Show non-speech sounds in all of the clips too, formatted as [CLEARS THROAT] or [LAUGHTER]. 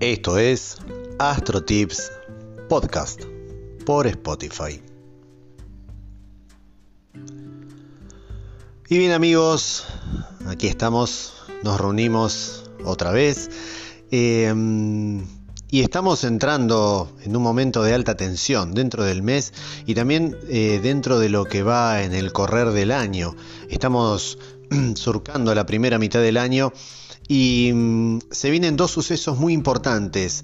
Esto es Astro Tips Podcast por Spotify. Y bien amigos, aquí estamos, nos reunimos otra vez eh, y estamos entrando en un momento de alta tensión dentro del mes y también eh, dentro de lo que va en el correr del año. Estamos [CLEARS THROAT] surcando la primera mitad del año y mm, se vienen dos sucesos muy importantes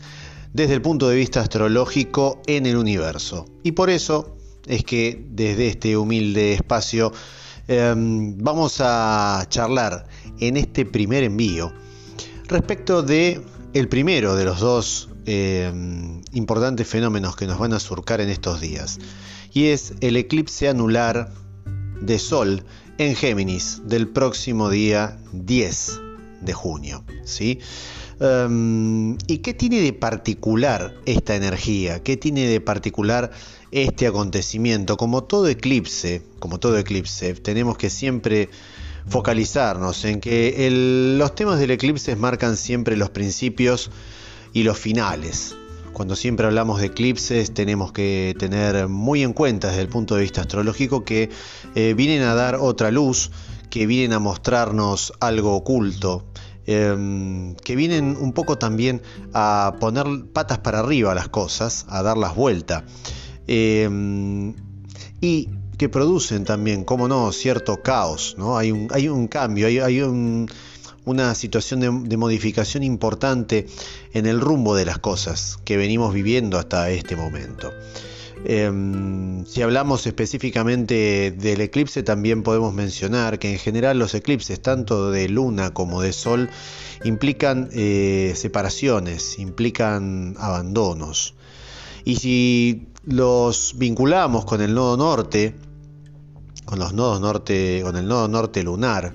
desde el punto de vista astrológico en el universo. Y por eso es que desde este humilde espacio em, vamos a charlar en este primer envío respecto de el primero de los dos em, importantes fenómenos que nos van a surcar en estos días y es el eclipse anular de Sol en Géminis del próximo día 10 de junio. ¿sí? Em, ¿Y qué tiene de particular esta energía? ¿Qué tiene de particular este acontecimiento? Como todo eclipse, como todo eclipse, tenemos que siempre focalizarnos en que los temas del eclipse marcan siempre los principios y los finales. Cuando siempre hablamos de eclipses tenemos que tener muy en cuenta desde el punto de vista astrológico que eh, vienen a dar otra luz, que vienen a mostrarnos algo oculto, em, que vienen un poco también a poner patas para arriba las cosas, a darlas vuelta. Em, y que producen también, como no, cierto caos, ¿no? Hay un, hay un cambio, hay, una situación de, modificación importante en el rumbo de las cosas que venimos viviendo hasta este momento. Em, si hablamos específicamente del eclipse, también podemos mencionar que en general los eclipses, tanto de luna como de sol, implican eh, separaciones, implican abandonos. Y si los vinculamos con el nodo norte, con los nodos norte, con el nodo norte lunar,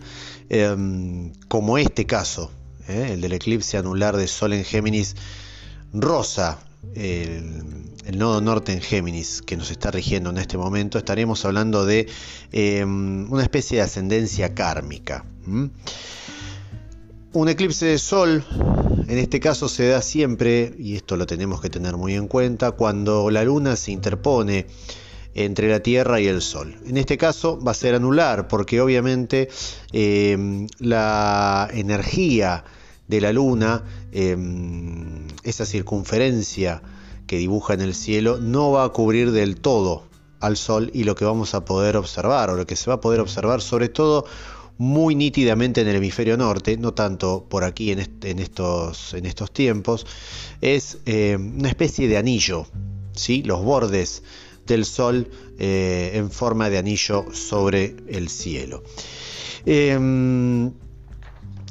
em, como este caso, eh, el del eclipse anular de Sol en Géminis, rosa el, nodo norte en Géminis que nos está rigiendo en este momento, estaremos hablando de em, una especie de ascendencia kármica. Un eclipse de sol, en este caso se da siempre, y esto lo tenemos que tener muy en cuenta, cuando la luna se interpone entre la Tierra y el Sol. En este caso va a ser anular, porque obviamente em, la energía de la Luna, em, esa circunferencia que dibuja en el cielo, no va a cubrir del todo al Sol y lo que vamos a poder observar, o lo que se va a poder observar sobre todo muy nítidamente en el hemisferio norte, no tanto por aquí en, estos, en estos, tiempos, es em, una especie de anillo, ¿sí? los bordes del Sol eh, en forma de anillo sobre el cielo. Em,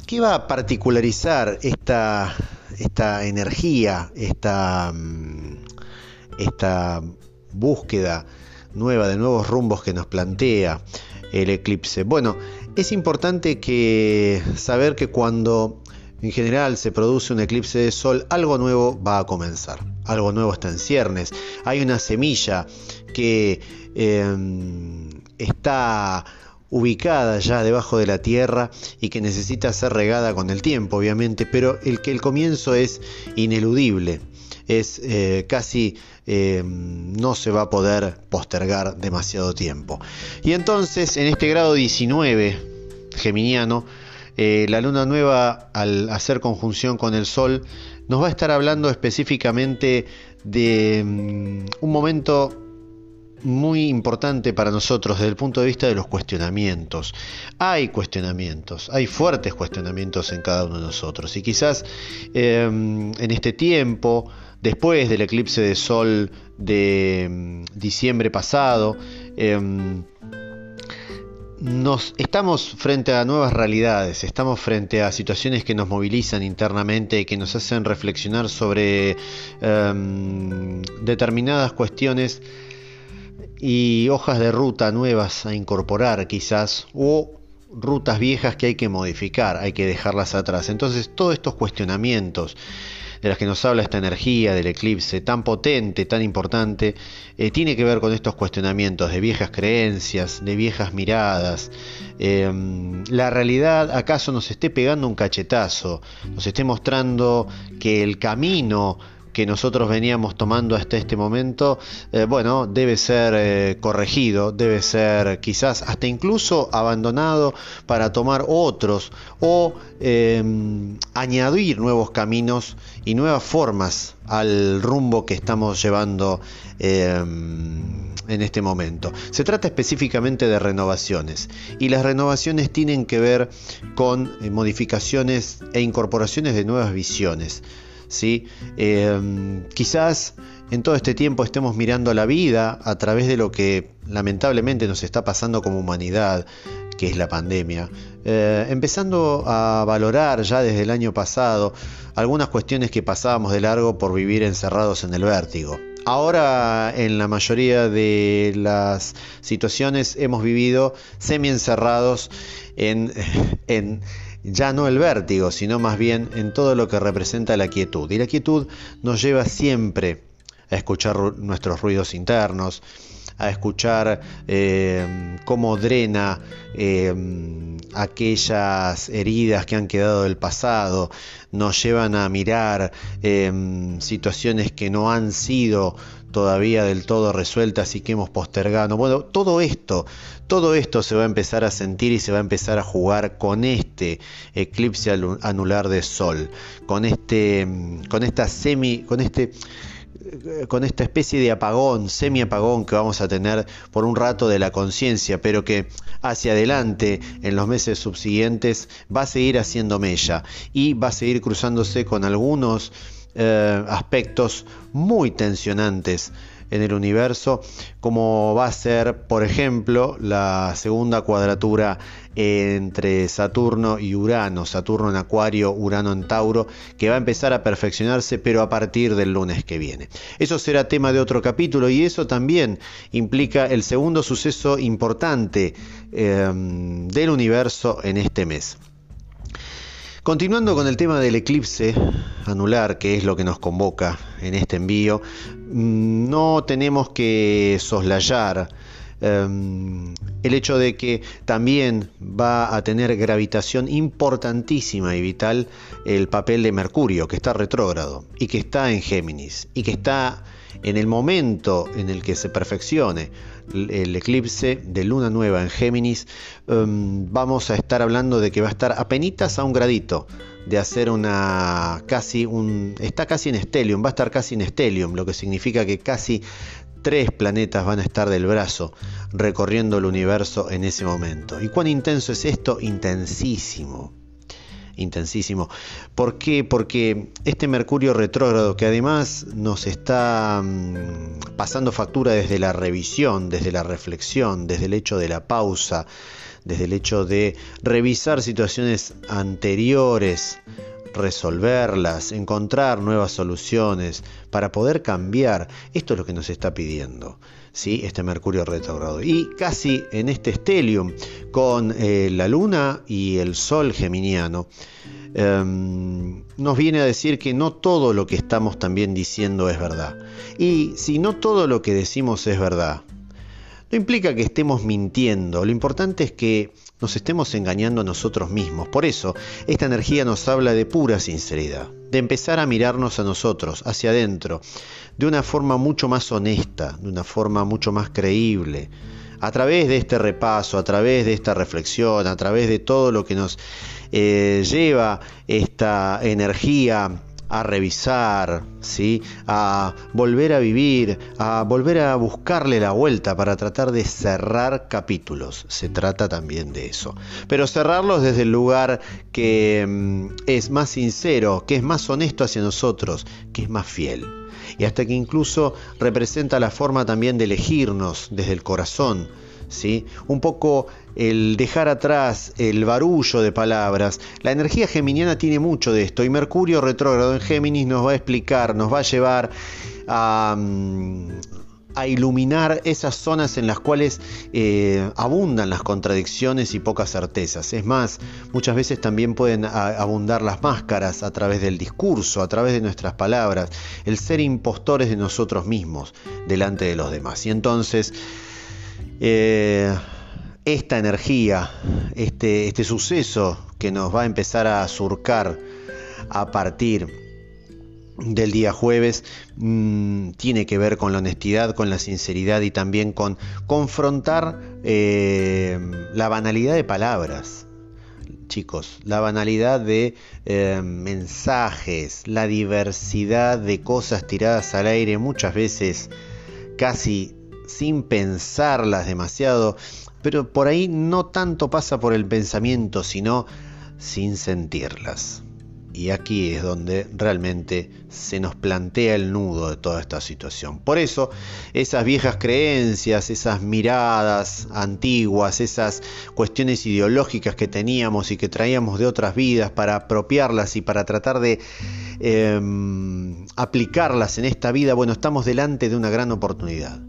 ¿Qué va a particularizar esta, esta energía, esta, mm, esta búsqueda nueva de nuevos rumbos que nos plantea el eclipse? Bueno, es importante que saber que cuando en general se produce un eclipse de sol, algo nuevo va a comenzar, algo nuevo está en ciernes, hay una semilla que em, está ubicada ya debajo de la tierra y que necesita ser regada con el tiempo, obviamente, pero el que el comienzo es ineludible, es eh, casi eh, no se va a poder postergar demasiado tiempo. Y entonces, en este grado 19 geminiano, eh, la luna nueva al hacer conjunción con el sol nos va a estar hablando específicamente de mm, un momento muy importante para nosotros desde el punto de vista de los cuestionamientos. Hay cuestionamientos, hay fuertes cuestionamientos en cada uno de nosotros. Y quizás em, en este tiempo, después del eclipse de sol de em, diciembre pasado, em, nos estamos frente a nuevas realidades, estamos frente a situaciones que nos movilizan internamente que nos hacen reflexionar sobre determinadas cuestiones y hojas de ruta nuevas a incorporar quizás o rutas viejas que hay que modificar, hay que dejarlas atrás. Entonces todos estos cuestionamientos de las que nos habla esta energía del eclipse tan potente, tan importante, eh, tiene que ver con estos cuestionamientos de viejas creencias, de viejas miradas. Em, la realidad acaso nos esté pegando un cachetazo, nos esté mostrando que el camino que nosotros veníamos tomando hasta este momento, eh, bueno, debe ser eh, corregido, debe ser quizás hasta incluso abandonado para tomar otros o em, añadir nuevos caminos y nuevas formas al rumbo que estamos llevando em, en este momento. Se trata específicamente de renovaciones y las renovaciones tienen que ver con eh, modificaciones e incorporaciones de nuevas visiones. ¿Sí? Em, quizás en todo este tiempo estemos mirando la vida a través de lo que lamentablemente nos está pasando como humanidad, que es la pandemia, eh, empezando a valorar ya desde el año pasado algunas cuestiones que pasábamos de largo por vivir encerrados en el vértigo. Ahora en la mayoría de las situaciones hemos vivido semi encerrados en, [LAUGHS] en ya no el vértigo, sino más bien en todo lo que representa la quietud. Y la quietud nos lleva siempre a escuchar nuestros ruidos internos, a escuchar eh, cómo drena eh, aquellas heridas que han quedado del pasado, nos llevan a mirar eh, situaciones que no han sido todavía del todo resueltas y que hemos postergado. Bueno, todo esto, todo esto se va a empezar a sentir y se va a empezar a jugar con este eclipse anular de sol, con este, con esta semi, con este con esta especie de apagón, semi-apagón que vamos a tener por un rato de la conciencia, pero que hacia adelante en los meses subsiguientes va a seguir haciendo mella y va a seguir cruzándose con algunos eh, aspectos muy tensionantes en el universo, como va a ser, por ejemplo, la segunda cuadratura entre Saturno y Urano, Saturno en Acuario, Urano en Tauro, que va a empezar a perfeccionarse, pero a partir del lunes que viene. Eso será tema de otro capítulo y eso también implica el segundo suceso importante eh, del universo en este mes. Continuando con el tema del eclipse anular, que es lo que nos convoca en este envío, mm, no tenemos que soslayar em, el hecho de que también va a tener gravitación importantísima y vital el papel de Mercurio, que está retrógrado y que está en Géminis y que está en el momento en el que se perfeccione el eclipse de luna nueva en Géminis, em, vamos a estar hablando de que va a estar apenas a un gradito de hacer una casi un está casi en Stellium, va a estar casi en Stellium, lo que significa que casi tres planetas van a estar del brazo recorriendo el universo en ese momento. ¿Y cuán intenso es esto? Intensísimo intensísimo. ¿Por qué? Porque este Mercurio retrógrado que además nos está mm, pasando factura desde la revisión, desde la reflexión, desde el hecho de la pausa, desde el hecho de revisar situaciones anteriores, resolverlas, encontrar nuevas soluciones para poder cambiar. Esto es lo que nos está pidiendo. ¿Sí? este Mercurio retrógrado. Y casi en este estelium, con eh, la Luna y el Sol geminiano, em, nos viene a decir que no todo lo que estamos también diciendo es verdad. Y si no todo lo que decimos es verdad, no implica que estemos mintiendo, lo importante es que nos estemos engañando a nosotros mismos. Por eso, esta energía nos habla de pura sinceridad, de empezar a mirarnos a nosotros, hacia adentro, de una forma mucho más honesta, de una forma mucho más creíble. A través de este repaso, a través de esta reflexión, a través de todo lo que nos eh, lleva esta energía a revisar, ¿sí? a volver a vivir, a volver a buscarle la vuelta para tratar de cerrar capítulos. Se trata también de eso. Pero cerrarlos desde el lugar que mm, es más sincero, que es más honesto hacia nosotros, que es más fiel. Y hasta que incluso representa la forma también de elegirnos desde el corazón, un poco el dejar atrás el barullo de palabras. La energía geminiana tiene mucho de esto y Mercurio retrógrado en Géminis nos va a explicar, nos va a llevar a, mm, a iluminar esas zonas en las cuales eh, abundan las contradicciones y pocas certezas. Es más, muchas veces también pueden abundar las máscaras a través del discurso, a través de nuestras palabras, el ser impostores de nosotros mismos delante de los demás. Y entonces, eh, esta energía, este, este suceso que nos va a empezar a surcar a partir del día jueves mm, tiene que ver con la honestidad, con la sinceridad y también con confrontar eh, la banalidad de palabras. Chicos, la banalidad de eh, mensajes, la diversidad de cosas tiradas al aire, muchas veces casi sin pensarlas demasiado, pero por ahí no tanto pasa por el pensamiento, sino sin sentirlas. Y aquí es donde realmente se nos plantea el nudo de toda esta situación. Por eso, esas viejas creencias, esas miradas antiguas, esas cuestiones ideológicas que teníamos y que traíamos de otras vidas para apropiarlas y para tratar de em, aplicarlas en esta vida, bueno, estamos delante de una gran oportunidad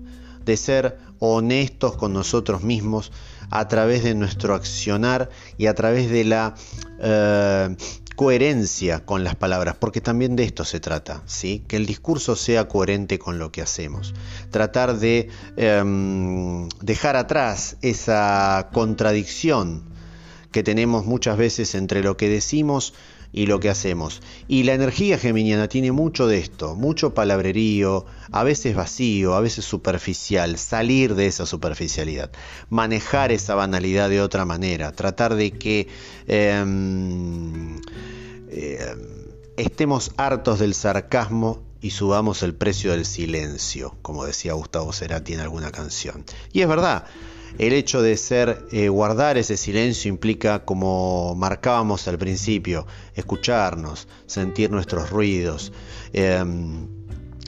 de ser honestos con nosotros mismos a través de nuestro accionar y a través de la eh, coherencia con las palabras, porque también de esto se trata, ¿sí? que el discurso sea coherente con lo que hacemos. Tratar de em, dejar atrás esa contradicción que tenemos muchas veces entre lo que decimos y lo que hacemos. Y la energía geminiana tiene mucho de esto, mucho palabrerío, a veces vacío, a veces superficial, salir de esa superficialidad, manejar esa banalidad de otra manera, tratar de que em, em, estemos hartos del sarcasmo y subamos el precio del silencio, como decía Gustavo Cerati en alguna canción. Y es verdad, el hecho de ser eh, guardar ese silencio implica, como marcábamos al principio, escucharnos, sentir nuestros ruidos, em,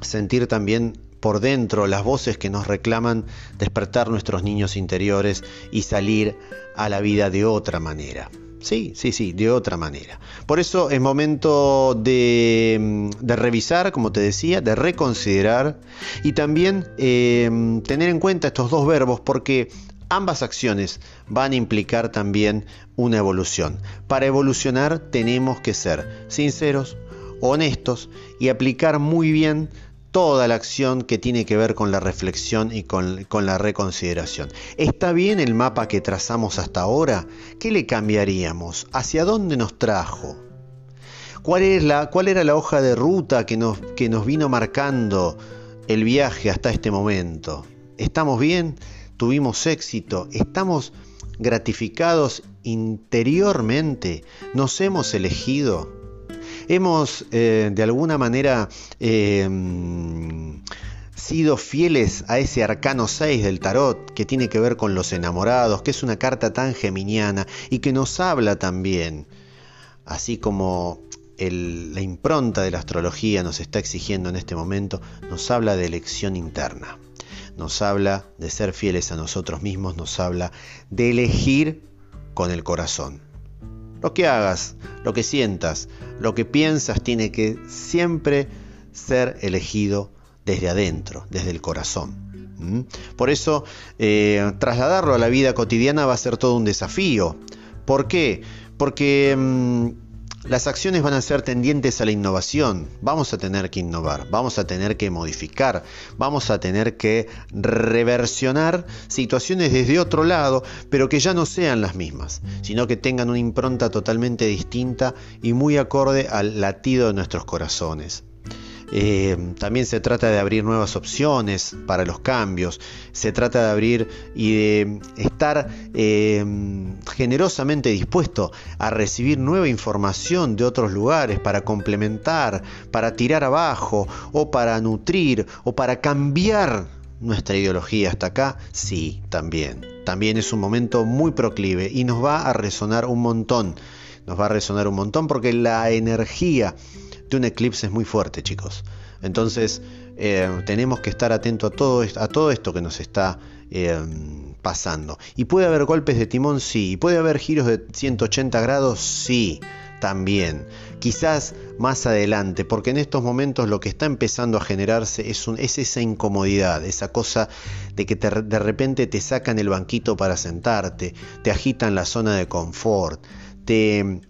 sentir también por dentro las voces que nos reclaman despertar nuestros niños interiores y salir a la vida de otra manera. Sí, sí, sí, de otra manera. Por eso es momento de, em, revisar, como te decía, de reconsiderar y también em, tener en cuenta estos dos verbos porque Ambas acciones van a implicar también una evolución. Para evolucionar tenemos que ser sinceros, honestos y aplicar muy bien toda la acción que tiene que ver con la reflexión y con, la reconsideración. ¿Está bien el mapa que trazamos hasta ahora? ¿Qué le cambiaríamos? ¿Hacia dónde nos trajo? ¿Cuál, era la hoja de ruta que nos vino marcando el viaje hasta este momento? ¿Estamos bien? Tuvimos éxito, estamos gratificados interiormente, nos hemos elegido, hemos eh, de alguna manera em, sido fieles a ese arcano 6 del tarot que tiene que ver con los enamorados, que es una carta tan geminiana y que nos habla también, así como la impronta de la astrología nos está exigiendo en este momento, nos habla de elección interna nos habla de ser fieles a nosotros mismos, nos habla de elegir con el corazón. Lo que hagas, lo que sientas, lo que piensas tiene que siempre ser elegido desde adentro, desde el corazón. Por eso, eh, trasladarlo a la vida cotidiana va a ser todo un desafío. ¿Por qué? Porque mm, las acciones van a ser tendientes a la innovación. Vamos a tener que innovar, vamos a tener que modificar, vamos a tener que reversionar situaciones desde otro lado, pero que ya no sean las mismas, sino que tengan una impronta totalmente distinta y muy acorde al latido de nuestros corazones. Eh, también se trata de abrir nuevas opciones para los cambios, se trata de abrir y de estar eh, generosamente dispuesto a recibir nueva información de otros lugares para complementar, para tirar abajo o para nutrir o para cambiar nuestra ideología hasta acá, sí, también. También es un momento muy proclive y nos va a resonar un montón. Nos va a resonar un montón porque la energía un eclipse es muy fuerte, chicos. Entonces, eh, tenemos que estar atentos a todo, a todo esto que nos está eh, pasando. ¿Y puede haber golpes de timón? Sí. ¿Y puede haber giros de 180 grados? Sí, también. Quizás más adelante, porque en estos momentos lo que está empezando a generarse es, es esa incomodidad, esa cosa de que de repente te sacan el banquito para sentarte, te agitan la zona de confort, te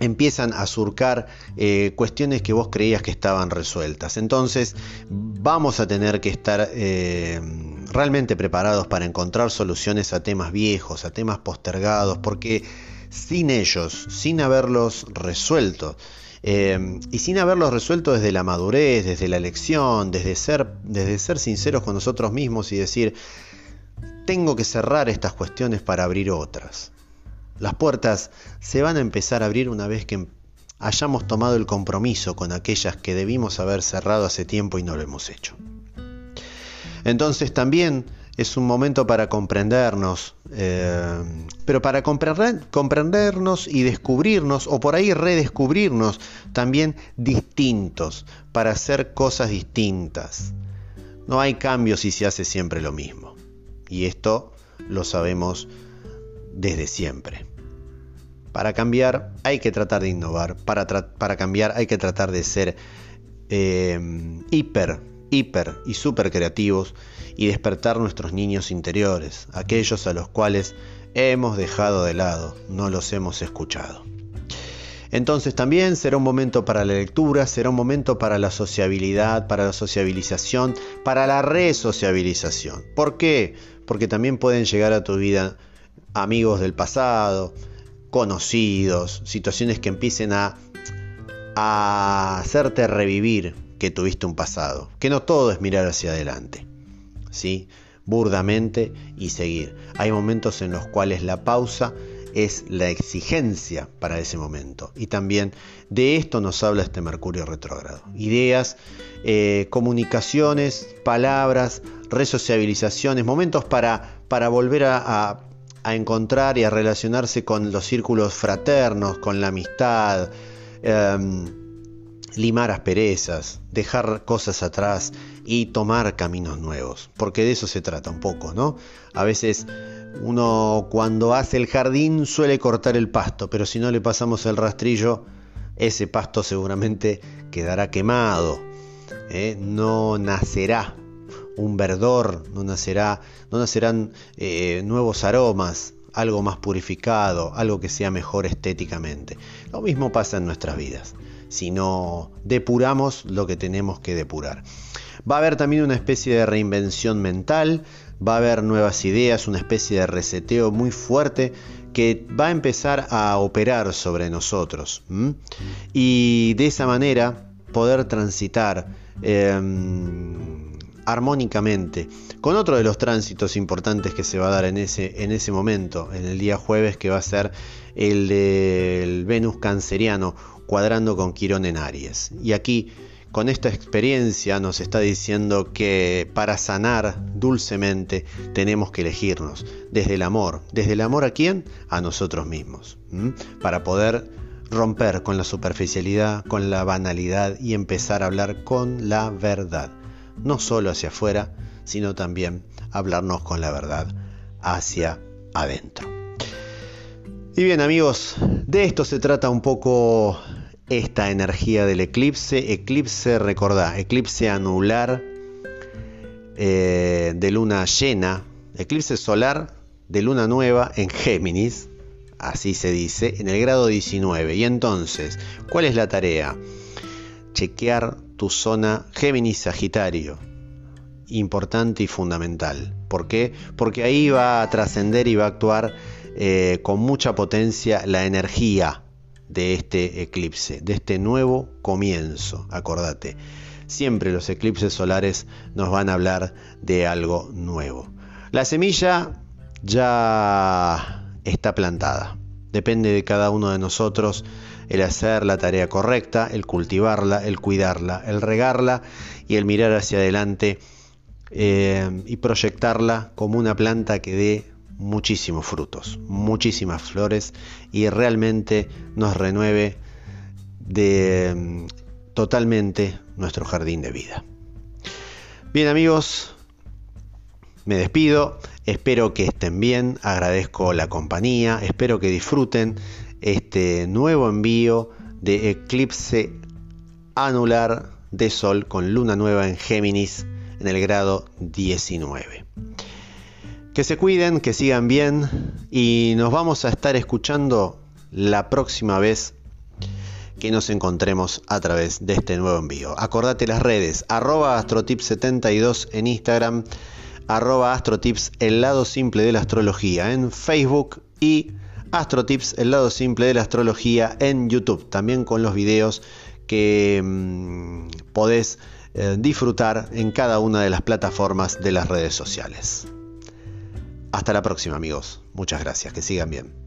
empiezan a surcar eh, cuestiones que vos creías que estaban resueltas. Entonces vamos a tener que estar eh, realmente preparados para encontrar soluciones a temas viejos, a temas postergados, porque sin ellos, sin haberlos resuelto, eh, y sin haberlos resuelto desde la madurez, desde la elección, desde ser, desde ser sinceros con nosotros mismos y decir, tengo que cerrar estas cuestiones para abrir otras. Las puertas se van a empezar a abrir una vez que hayamos tomado el compromiso con aquellas que debimos haber cerrado hace tiempo y no lo hemos hecho. Entonces también es un momento para comprendernos, eh, pero para comprendernos y descubrirnos, o por ahí redescubrirnos también distintos, para hacer cosas distintas. No hay cambio si se hace siempre lo mismo. Y esto lo sabemos desde siempre. Para cambiar hay que tratar de innovar, para, para cambiar hay que tratar de ser eh, hiper, hiper y súper creativos y despertar nuestros niños interiores, aquellos a los cuales hemos dejado de lado, no los hemos escuchado. Entonces también será un momento para la lectura, será un momento para la sociabilidad, para la sociabilización, para la resociabilización. ¿Por qué? Porque también pueden llegar a tu vida amigos del pasado, conocidos, situaciones que empiecen a, hacerte revivir que tuviste un pasado, que no todo es mirar hacia adelante, ¿sí? burdamente y seguir. Hay momentos en los cuales la pausa es la exigencia para ese momento. Y también de esto nos habla este Mercurio retrógrado. Ideas, eh, comunicaciones, palabras, resociabilizaciones, momentos para, para volver a encontrar y a relacionarse con los círculos fraternos, con la amistad, em, limar asperezas, dejar cosas atrás y tomar caminos nuevos, porque de eso se trata un poco, ¿no? A veces uno cuando hace el jardín suele cortar el pasto, pero si no le pasamos el rastrillo, ese pasto seguramente quedará quemado, ¿eh? no nacerá un verdor, no, nacerá, no nacerán eh, nuevos aromas, algo más purificado, algo que sea mejor estéticamente. Lo mismo pasa en nuestras vidas, si no depuramos lo que tenemos que depurar. Va a haber también una especie de reinvención mental, va a haber nuevas ideas, una especie de reseteo muy fuerte que va a empezar a operar sobre nosotros. Y de esa manera poder transitar em, armónicamente con otro de los tránsitos importantes que se va a dar en ese, en ese momento, en el día jueves, que va a ser el del Venus canceriano cuadrando con Quirón en Aries. Y aquí, con esta experiencia, nos está diciendo que para sanar dulcemente tenemos que elegirnos desde el amor. ¿Desde el amor a quién? A nosotros mismos. Para poder romper con la superficialidad, con la banalidad y empezar a hablar con la verdad no solo hacia afuera, sino también hablarnos con la verdad hacia adentro. Y bien amigos, de esto se trata un poco esta energía del eclipse. Eclipse, recordá, eclipse anular eh, de luna llena, eclipse solar de luna nueva en Géminis, así se dice, en el grado 19. Y entonces, ¿cuál es la tarea? Chequear tu zona Géminis-Sagitario. Importante y fundamental. ¿Por qué? Porque ahí va a trascender y va a actuar eh, con mucha potencia la energía de este eclipse, de este nuevo comienzo. Acordate, siempre los eclipses solares nos van a hablar de algo nuevo. La semilla ya está plantada. Depende de cada uno de nosotros el hacer la tarea correcta, el cultivarla, el cuidarla, el regarla y el mirar hacia adelante eh, y proyectarla como una planta que dé muchísimos frutos, muchísimas flores y realmente nos renueve de mm, totalmente nuestro jardín de vida. Bien amigos, me despido, espero que estén bien, agradezco la compañía, espero que disfruten este nuevo envío de Eclipse anular de Sol con luna nueva en Géminis en el grado 19. Que se cuiden, que sigan bien y nos vamos a estar escuchando la próxima vez que nos encontremos a través de este nuevo envío. Acordate las redes, arroba astrotips72 en Instagram, arroba astrotips, el lado simple de la astrología en Facebook y astrotips, el lado simple de la astrología en YouTube, también con los videos que mmm, podés eh, disfrutar en cada una de las plataformas de las redes sociales. Hasta la próxima amigos, muchas gracias, que sigan bien.